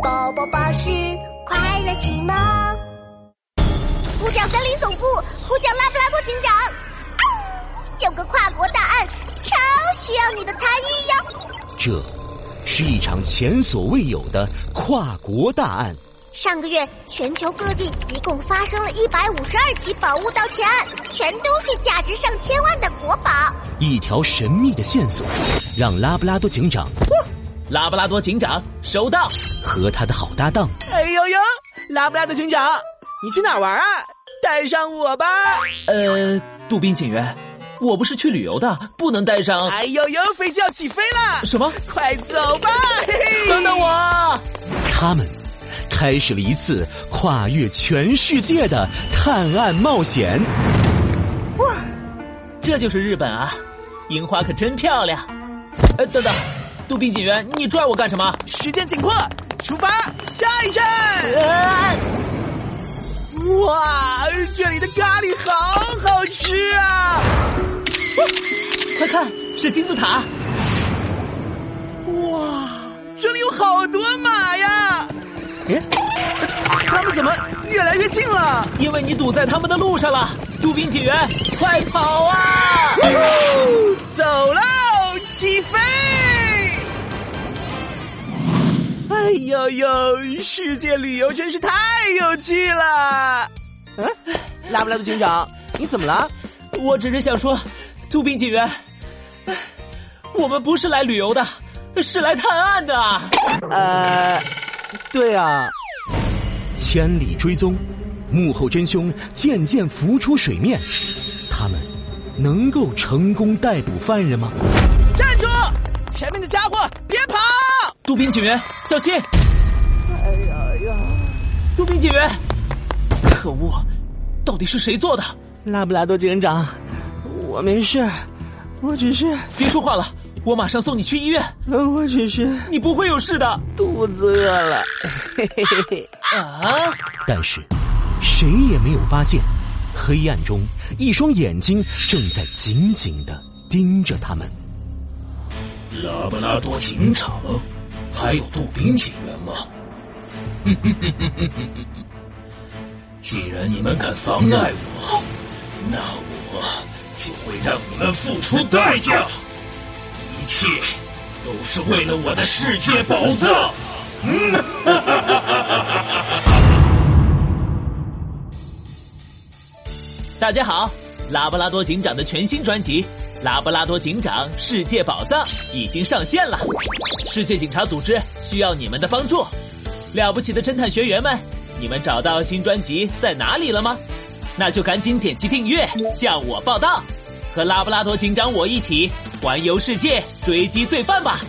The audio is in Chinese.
宝宝巴士快乐启蒙。呼叫森林总部，呼叫拉布拉多警长。有个跨国大案，超需要你的参与哟。这，是一场前所未有的跨国大案。上个月，全球各地一共发生了一百五十二起宝物盗窃案，全都是价值上千万的国宝。一条神秘的线索，让拉布拉多警长，拉布拉多警长收到，和他的好搭档，哎呦呦，拉布拉多警长，你去哪玩啊？带上我吧。呃，杜宾警员，我不是去旅游的，不能带上。哎呦呦，飞机要起飞了！什么？快走吧！嘿嘿，等等我。他们。开始了一次跨越全世界的探案冒险。哇，这就是日本啊！樱花可真漂亮。呃，等等，杜宾警员，你拽我干什么？时间紧迫，出发，下一站。啊、哇，这里的咖喱好好吃啊！快看，是金字塔。哇，这里有好多马呀！哎，他们怎么越来越近了？因为你堵在他们的路上了，杜宾警员，快跑啊！走呦呦，世界旅游真是太有趣了！嗯，拉布拉多警长，你怎么了？我只是想说，杜宾警员，我们不是来旅游的，是来探案的。呃。对啊，千里追踪，幕后真凶渐渐浮出水面。他们能够成功逮捕犯人吗？站住！前面的家伙！杜宾警员，小心！哎呀呀！杜宾警员，可恶！到底是谁做的？拉布拉多警长，我没事，我只是……别说话了。我马上送你去医院。我只是你不会有事的，肚子饿了。嘿嘿嘿嘿啊！但是谁也没有发现，黑暗中一双眼睛正在紧紧的盯着他们。拉布拉多警长，还有杜宾警员吗？既然你们敢妨碍我，那我就会让你们付出代价。一切都是为了我的世界宝藏。大家好，拉布拉多警长的全新专辑《拉布拉多警长世界宝藏》已经上线了。世界警察组织需要你们的帮助。了不起的侦探学员们，你们找到新专辑在哪里了吗？那就赶紧点击订阅，向我报道。和拉布拉多警长我一起环游世界，追击罪犯吧！